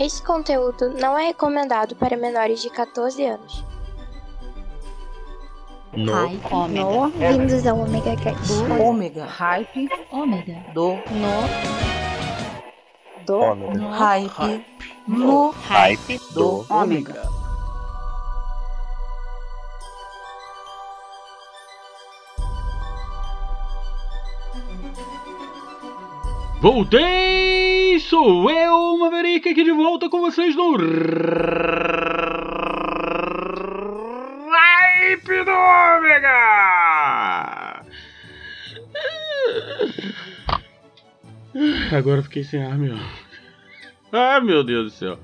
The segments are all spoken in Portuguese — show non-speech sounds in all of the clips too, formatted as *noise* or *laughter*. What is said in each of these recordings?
Este conteúdo não é recomendado para menores de 14 anos. No. Hype. Ômega. No. Bem-vindos ao Omega Cast. Ômega. Hype. Ômega. Do. No. Do. Ômega. No. Hype. No. Hype Do. Ômega. Voltei! Sou eu, Maverick, aqui de volta com vocês no Hype do Ômega! Agora fiquei sem ar, meu. Ah, meu Deus do céu.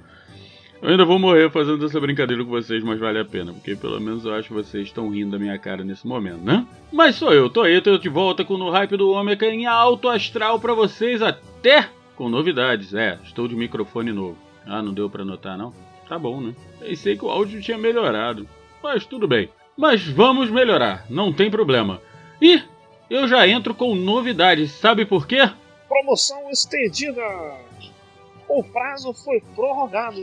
Eu ainda vou morrer fazendo essa brincadeira com vocês, mas vale a pena, porque pelo menos eu acho que vocês estão rindo da minha cara nesse momento, né? Mas sou eu, tô aí, tô de volta com o Hype do Ômega em alto astral pra vocês, até com novidades. É, estou de microfone novo. Ah, não deu pra notar não? Tá bom, né? Pensei que o áudio tinha melhorado, mas tudo bem. Mas vamos melhorar, não tem problema. E eu já entro com novidades, sabe por quê? Promoção estendida. O prazo foi prorrogado.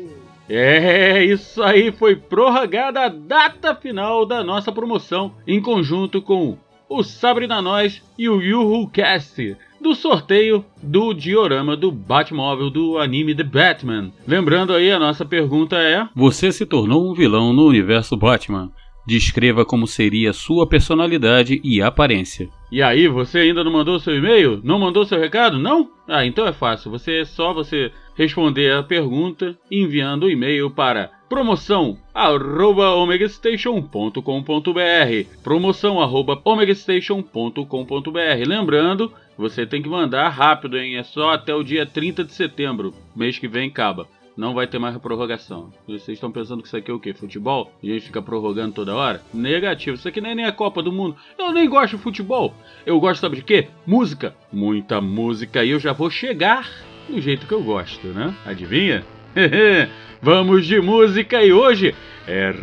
É, isso aí foi prorrogada a data final da nossa promoção em conjunto com o Sabrina Nós e o Yuhu Cast do sorteio do diorama do Batmóvel do anime The Batman. Lembrando aí, a nossa pergunta é: Você se tornou um vilão no universo Batman? Descreva como seria sua personalidade e aparência. E aí, você ainda não mandou seu e-mail? Não mandou seu recado? Não? Ah, então é fácil. Você é só você responder a pergunta enviando o e-mail para promoção@omegastation.com.br. promoção@omegastation.com.br. Lembrando, você tem que mandar rápido, hein? É só até o dia 30 de setembro. Mês que vem acaba. Não vai ter mais prorrogação. Vocês estão pensando que isso aqui é o quê? Futebol? A gente fica prorrogando toda hora? Negativo. Isso aqui nem, nem é Copa do Mundo. Eu nem gosto de futebol. Eu gosto, sabe de quê? Música. Muita música. E eu já vou chegar do jeito que eu gosto, né? Adivinha? *laughs* Vamos de música e hoje é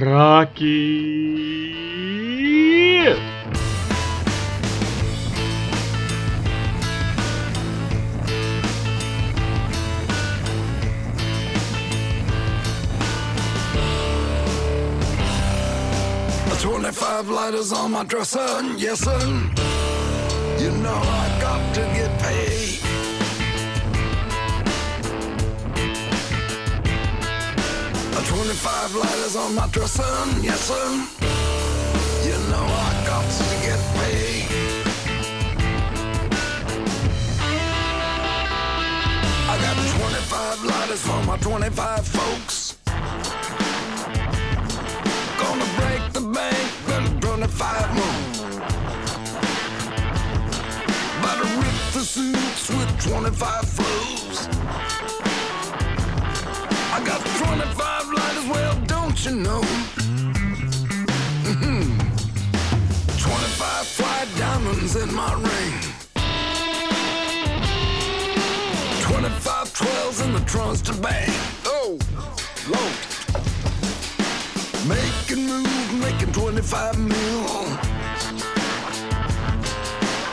rock. Twenty-five lighters on my dresser, yes sir. You know I got to get paid. Twenty-five lighters on my dresser, yes sir. You know I got to get paid. I got twenty-five lighters for my twenty-five folks. Gonna break the bank, then twenty-five more. About to rip the suits with twenty-five flows. I got 25 lighters, well, don't you know? Mm -hmm. 25 fly diamonds in my ring. 25 12s in the trunks to bang. Oh, Lord. Making moves, making 25 mil.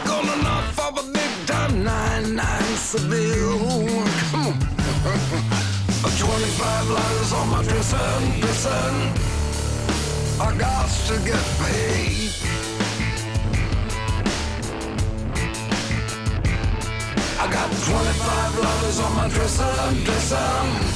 Gonna knock off a big time 9-9 Seville. Come on. *laughs* 25 lighters on my dresser, dresser. I got to get paid. I got 25 lighters on my dresser, dresser.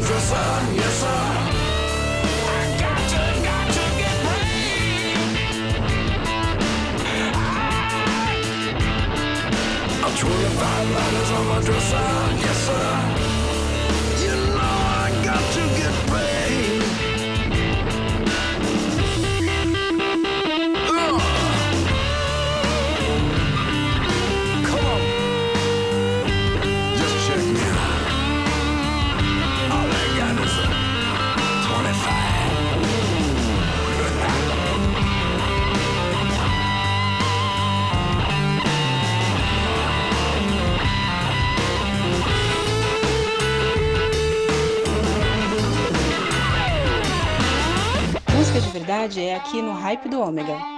soldier son, yes sir. Twenty-five letters on my dresser. Verdade é aqui no Hype do Ômega.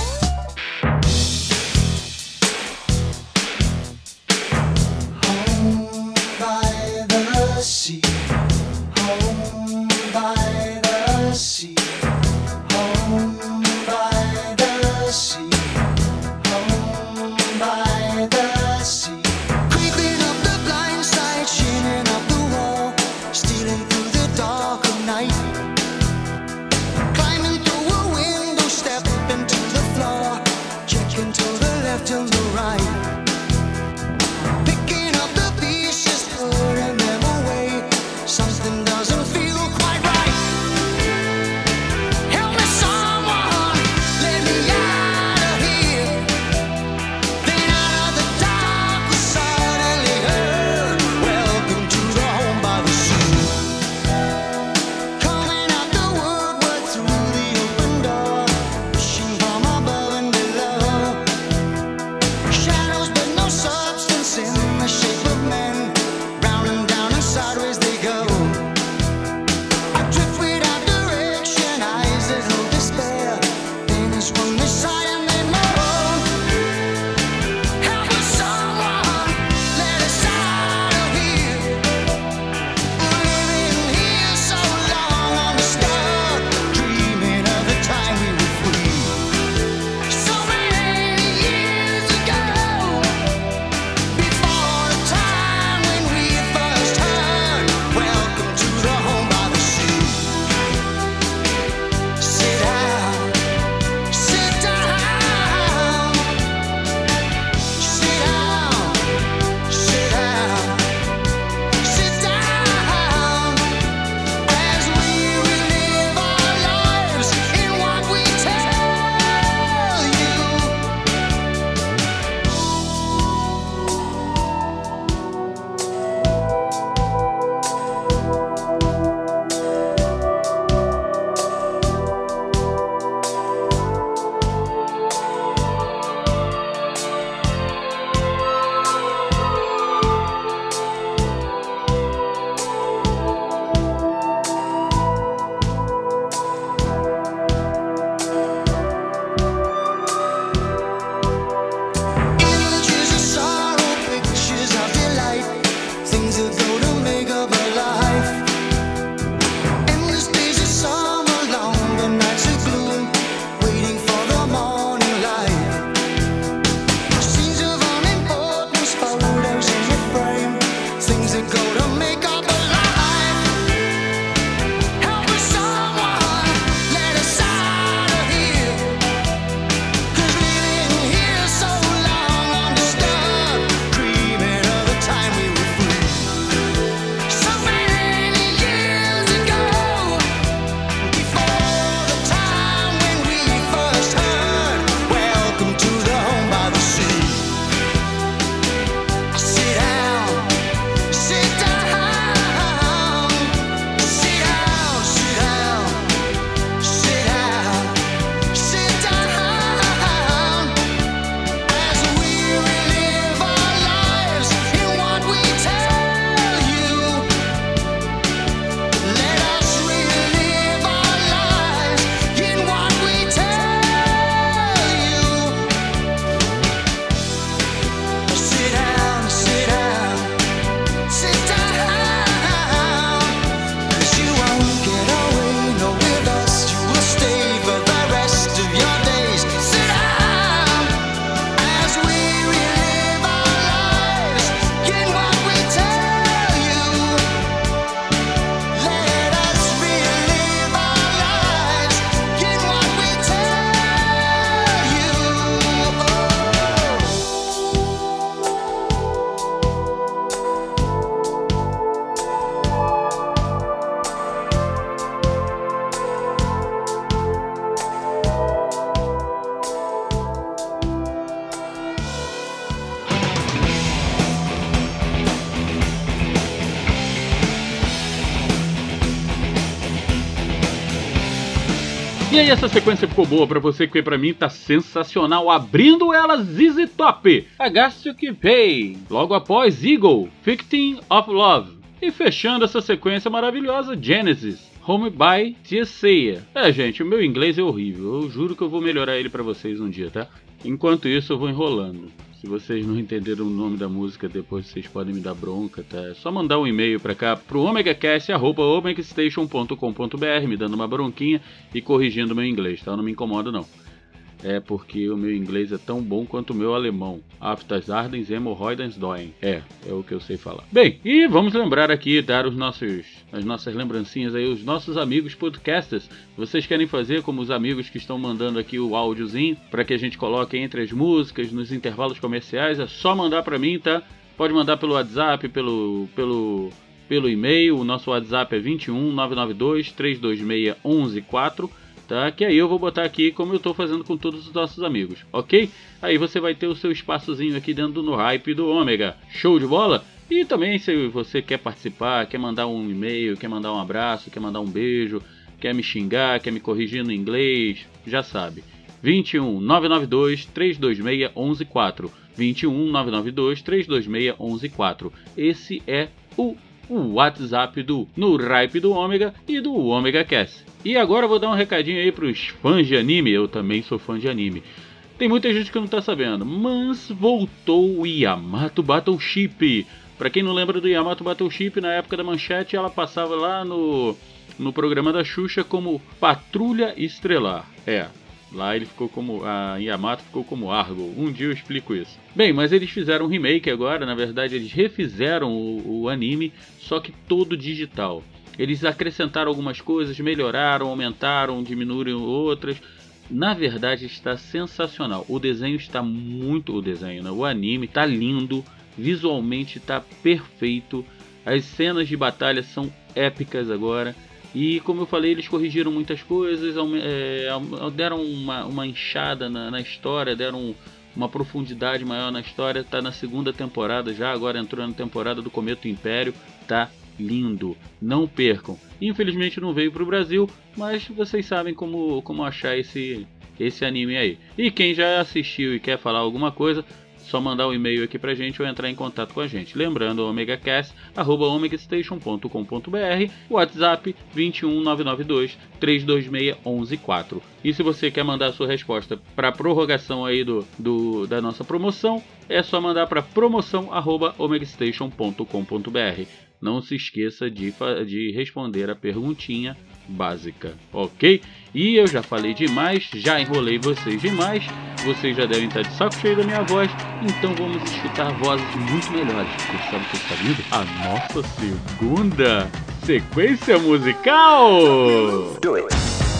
Essa sequência ficou boa pra você, que pra mim tá sensacional. Abrindo ela, ZZ Top, I Got to Keep Pay. Logo após, Eagle, Victim of Love. E fechando essa sequência maravilhosa, Genesis, Home by Tia É, gente, o meu inglês é horrível. Eu juro que eu vou melhorar ele pra vocês um dia, tá? Enquanto isso, eu vou enrolando. Se vocês não entenderam o nome da música, depois vocês podem me dar bronca, tá? É só mandar um e-mail pra cá pro omegacast.omegastation.com.br me dando uma bronquinha e corrigindo meu inglês, tá? Não me incomodo não. É porque o meu inglês é tão bom quanto o meu alemão. Aftas ardens hemorroidens doem. É, é o que eu sei falar. Bem, e vamos lembrar aqui, dar os nossos, as nossas lembrancinhas aí, os nossos amigos podcasters. Vocês querem fazer como os amigos que estão mandando aqui o áudiozinho para que a gente coloque entre as músicas, nos intervalos comerciais? É só mandar para mim, tá? Pode mandar pelo WhatsApp, pelo, pelo, pelo e-mail. O nosso WhatsApp é 21 992 326 114 tá? Que aí eu vou botar aqui como eu estou fazendo com todos os nossos amigos, ok? Aí você vai ter o seu espaçozinho aqui dentro do hype do Ômega. Show de bola? E também se você quer participar, quer mandar um e-mail, quer mandar um abraço, quer mandar um beijo, quer me xingar, quer me corrigir no inglês, já sabe. 21 992 326 114 21 992 326 114 Esse é o o WhatsApp do No Ripe do Ômega e do Ômega Cast. E agora eu vou dar um recadinho aí pros fãs de anime, eu também sou fã de anime. Tem muita gente que não tá sabendo, mas voltou o Yamato Battleship. Para quem não lembra do Yamato Battleship, na época da manchete ela passava lá no, no programa da Xuxa como Patrulha Estrelar. É, Lá ele ficou como. A Yamato ficou como Argo. Um dia eu explico isso. Bem, mas eles fizeram um remake agora, na verdade eles refizeram o, o anime, só que todo digital. Eles acrescentaram algumas coisas, melhoraram, aumentaram, diminuíram outras. Na verdade está sensacional. O desenho está muito. O desenho, né? O anime está lindo. Visualmente está perfeito. As cenas de batalha são épicas agora. E como eu falei, eles corrigiram muitas coisas, é, deram uma, uma inchada na, na, história, deram uma profundidade maior na história. Tá na segunda temporada já, agora entrou na temporada do Cometa Império. Tá lindo, não percam. Infelizmente não veio para o Brasil, mas vocês sabem como, como achar esse, esse anime aí. E quem já assistiu e quer falar alguma coisa, só mandar um e-mail aqui pra gente ou entrar em contato com a gente. Lembrando, omegacast.omegastation.com.br, WhatsApp 21992 326 114. E se você quer mandar a sua resposta para a prorrogação aí do, do, da nossa promoção, é só mandar para promoção@omegastation.com.br. Não se esqueça de, de responder a perguntinha básica, ok? E eu já falei demais, já enrolei vocês demais, vocês já devem estar de saco cheio da minha voz, então vamos escutar vozes muito melhores. Sabe o que está vindo? A nossa segunda sequência musical! Do it.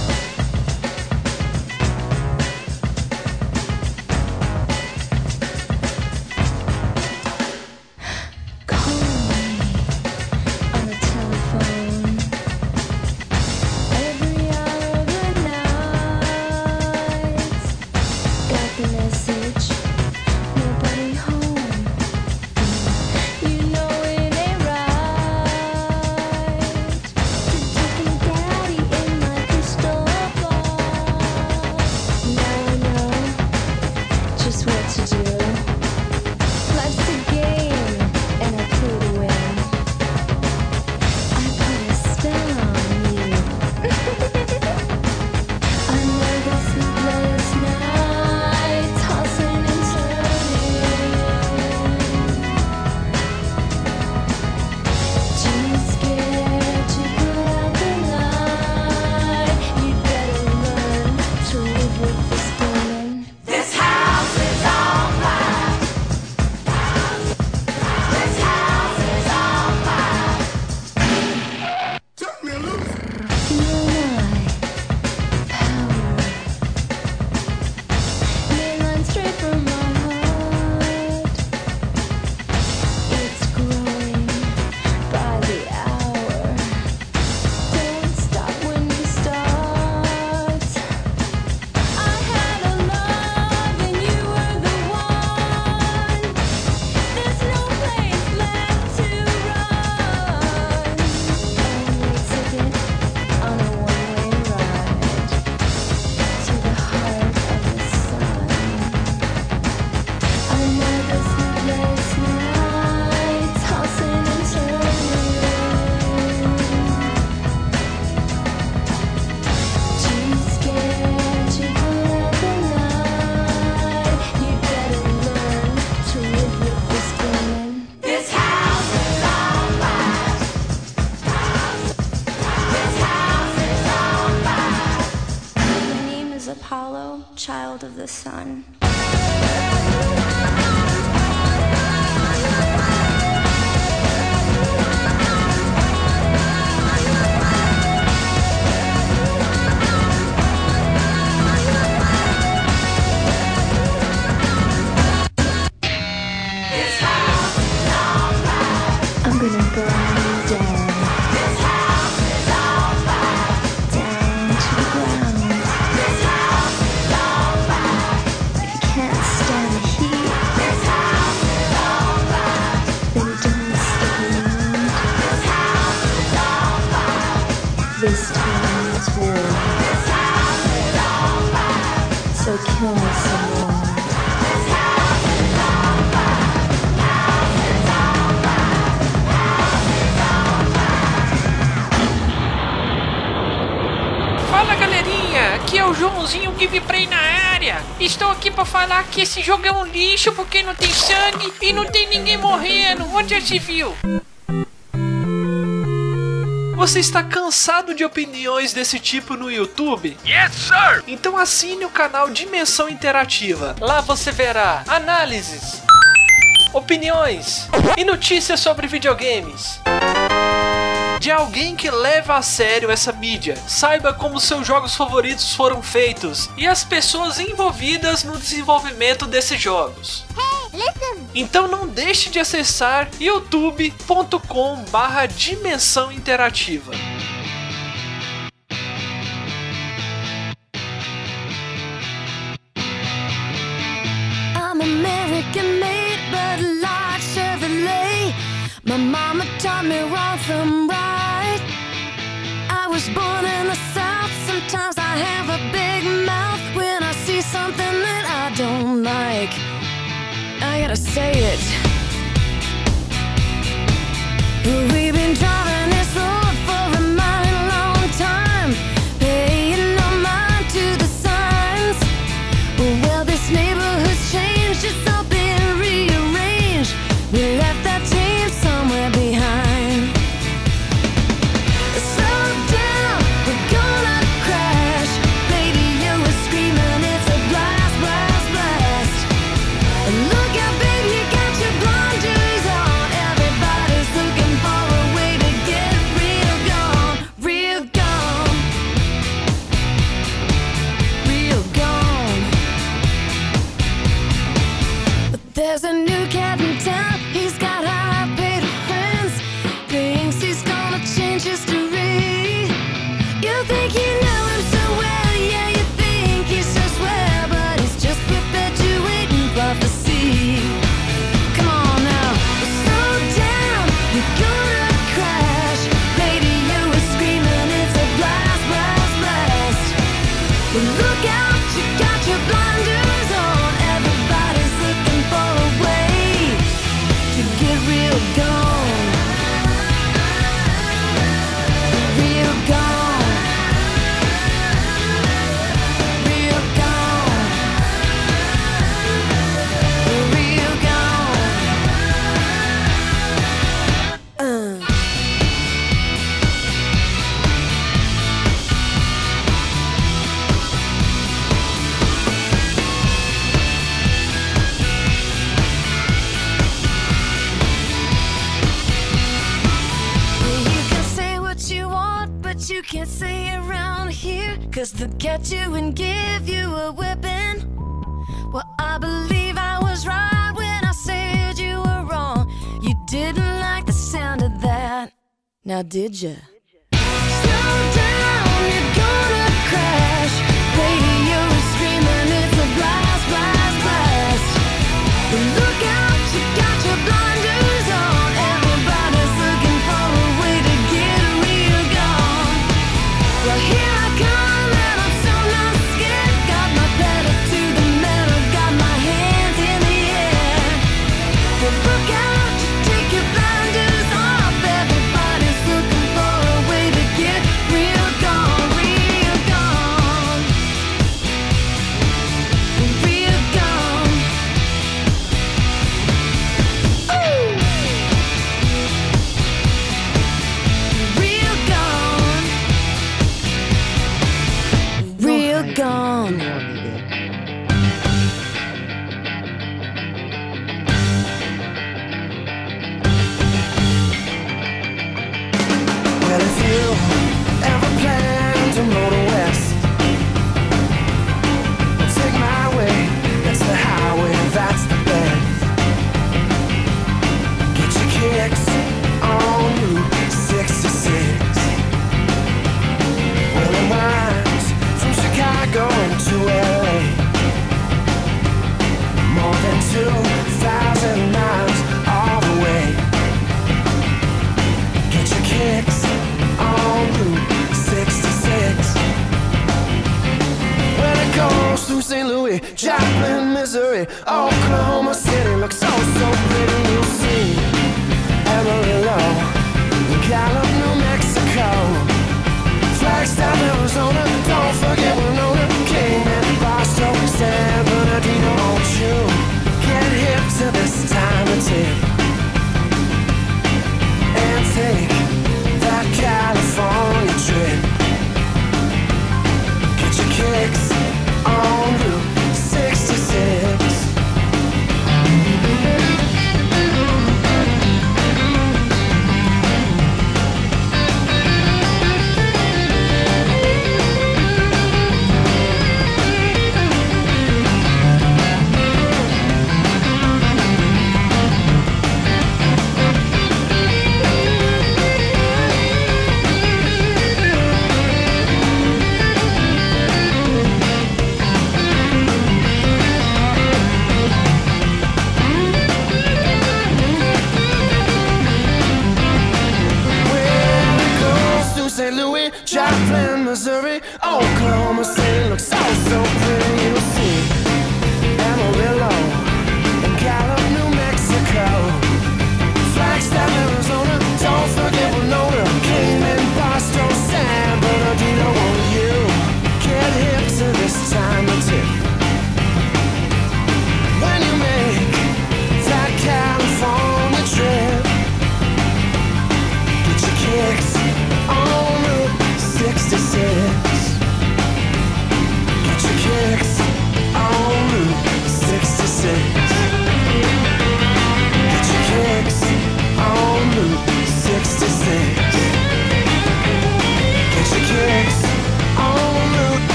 pra falar que esse jogo é um lixo porque não tem sangue e não tem ninguém morrendo. Onde já se viu? Você está cansado de opiniões desse tipo no YouTube? Yes, sir! Então assine o canal Dimensão Interativa. Lá você verá análises, opiniões e notícias sobre videogames de alguém que leva a sério essa mídia, saiba como seus jogos favoritos foram feitos e as pessoas envolvidas no desenvolvimento desses jogos. Então não deixe de acessar youtube.com barra dimensão interativa. me wrong from right. I was born in the South. Sometimes I have a big mouth when I see something that I don't like. I gotta say it. We've been driving. Now, did you? Slow down, you're gonna.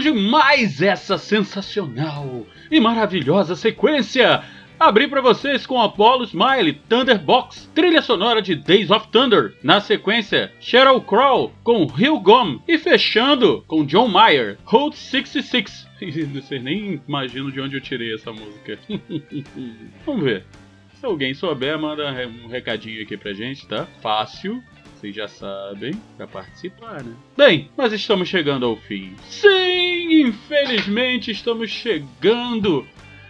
De mais essa sensacional e maravilhosa sequência. Abri pra vocês com Apollo Smile, Thunderbox, trilha sonora de Days of Thunder. Na sequência, Sheryl Crow com Hill Gom e fechando com John Mayer, Road 66. Vocês nem imaginam de onde eu tirei essa música. *laughs* Vamos ver. Se alguém souber, manda um recadinho aqui pra gente, tá? Fácil, vocês já sabem, pra participar, né? Bem, mas estamos chegando ao fim. Sim, infelizmente estamos chegando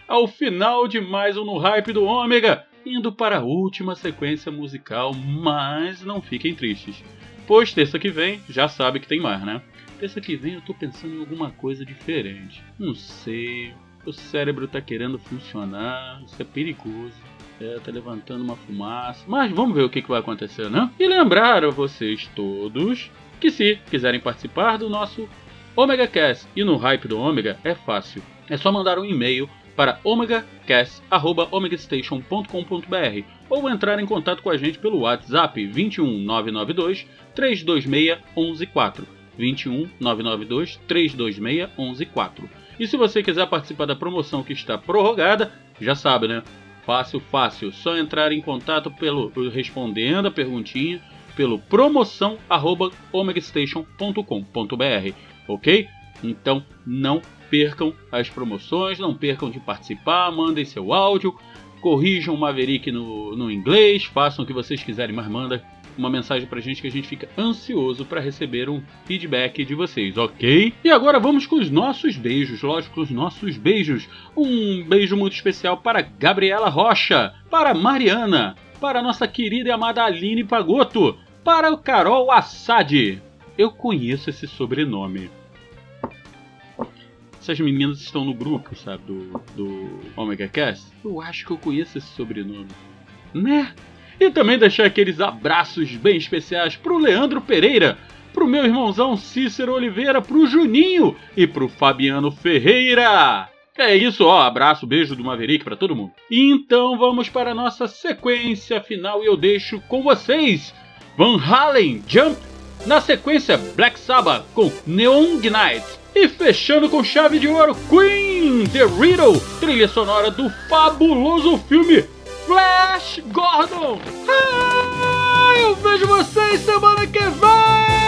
ao final de mais um No Hype do Ômega, indo para a última sequência musical, mas não fiquem tristes. Pois terça que vem, já sabe que tem mais, né? Terça que vem eu tô pensando em alguma coisa diferente. Não sei, o cérebro tá querendo funcionar, isso é perigoso. É, tá levantando uma fumaça. Mas vamos ver o que, que vai acontecer, né? E lembrar a vocês todos que se quiserem participar do nosso Omega Cast e no hype do Omega é fácil. É só mandar um e-mail para omegacast@omegastation.com.br ou entrar em contato com a gente pelo WhatsApp 21 992 326 114. 21 992 326 114. E se você quiser participar da promoção que está prorrogada, já sabe, né? Fácil, fácil. Só entrar em contato pelo respondendo a perguntinha pelo promoção@omegastation.com.br, ok? Então não percam as promoções, não percam de participar, mandem seu áudio, corrijam o Maverick no, no inglês, façam o que vocês quiserem, mas manda uma mensagem pra gente que a gente fica ansioso para receber um feedback de vocês, ok? E agora vamos com os nossos beijos, lógico, os nossos beijos. Um beijo muito especial para Gabriela Rocha, para Mariana, para nossa querida e amada Aline Pagotto, para o Carol Assad. Eu conheço esse sobrenome. Essas meninas estão no grupo, sabe, do, do Omega Cast. Eu acho que eu conheço esse sobrenome. Né? E também deixar aqueles abraços bem especiais pro Leandro Pereira, pro meu irmãozão Cícero Oliveira, pro Juninho e pro Fabiano Ferreira. É isso, ó, abraço, beijo do Maverick para todo mundo. Então vamos para a nossa sequência final e eu deixo com vocês Van Halen Jump, na sequência Black Sabbath com Neon Night e fechando com chave de ouro Queen The Riddle, trilha sonora do fabuloso filme Flash Gordon. Ah, eu vejo vocês semana que vem!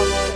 Oh.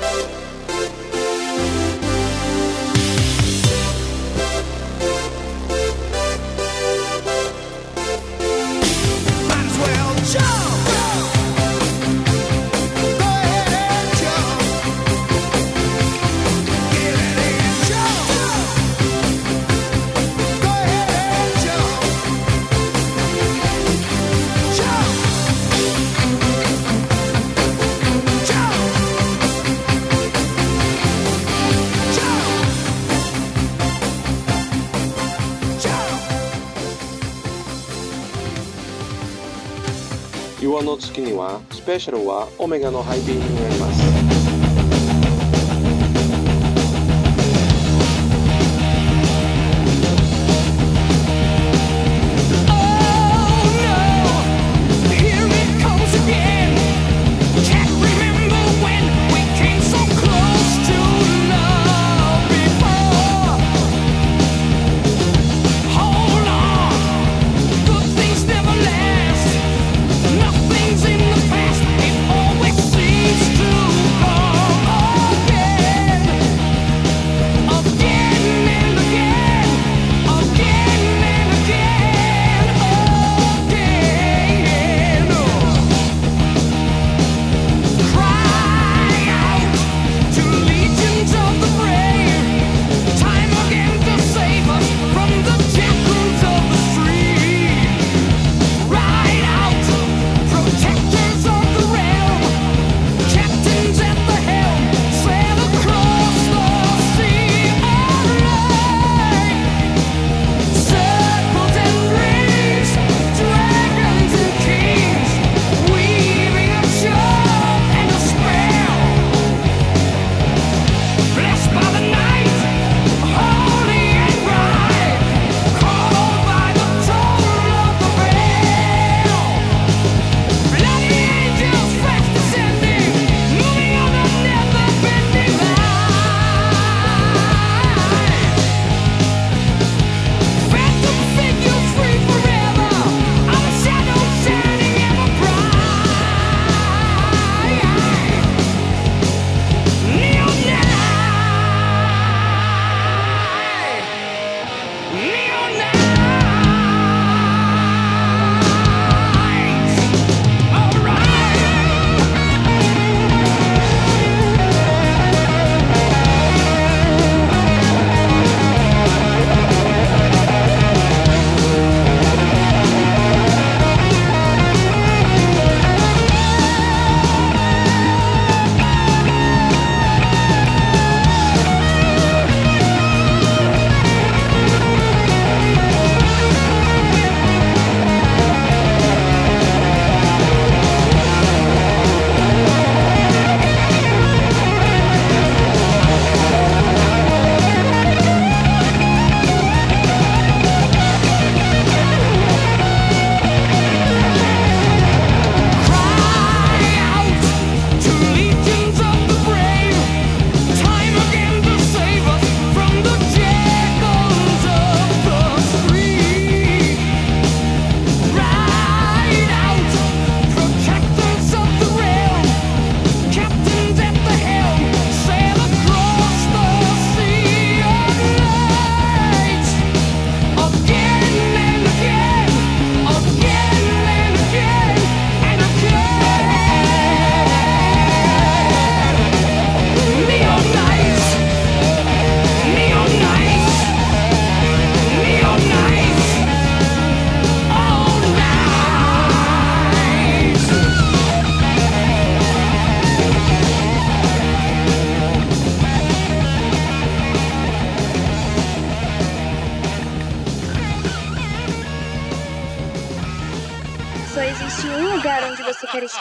スペシャルはオメガのハイビームになります。Neil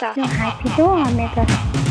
você quer estar. No hype do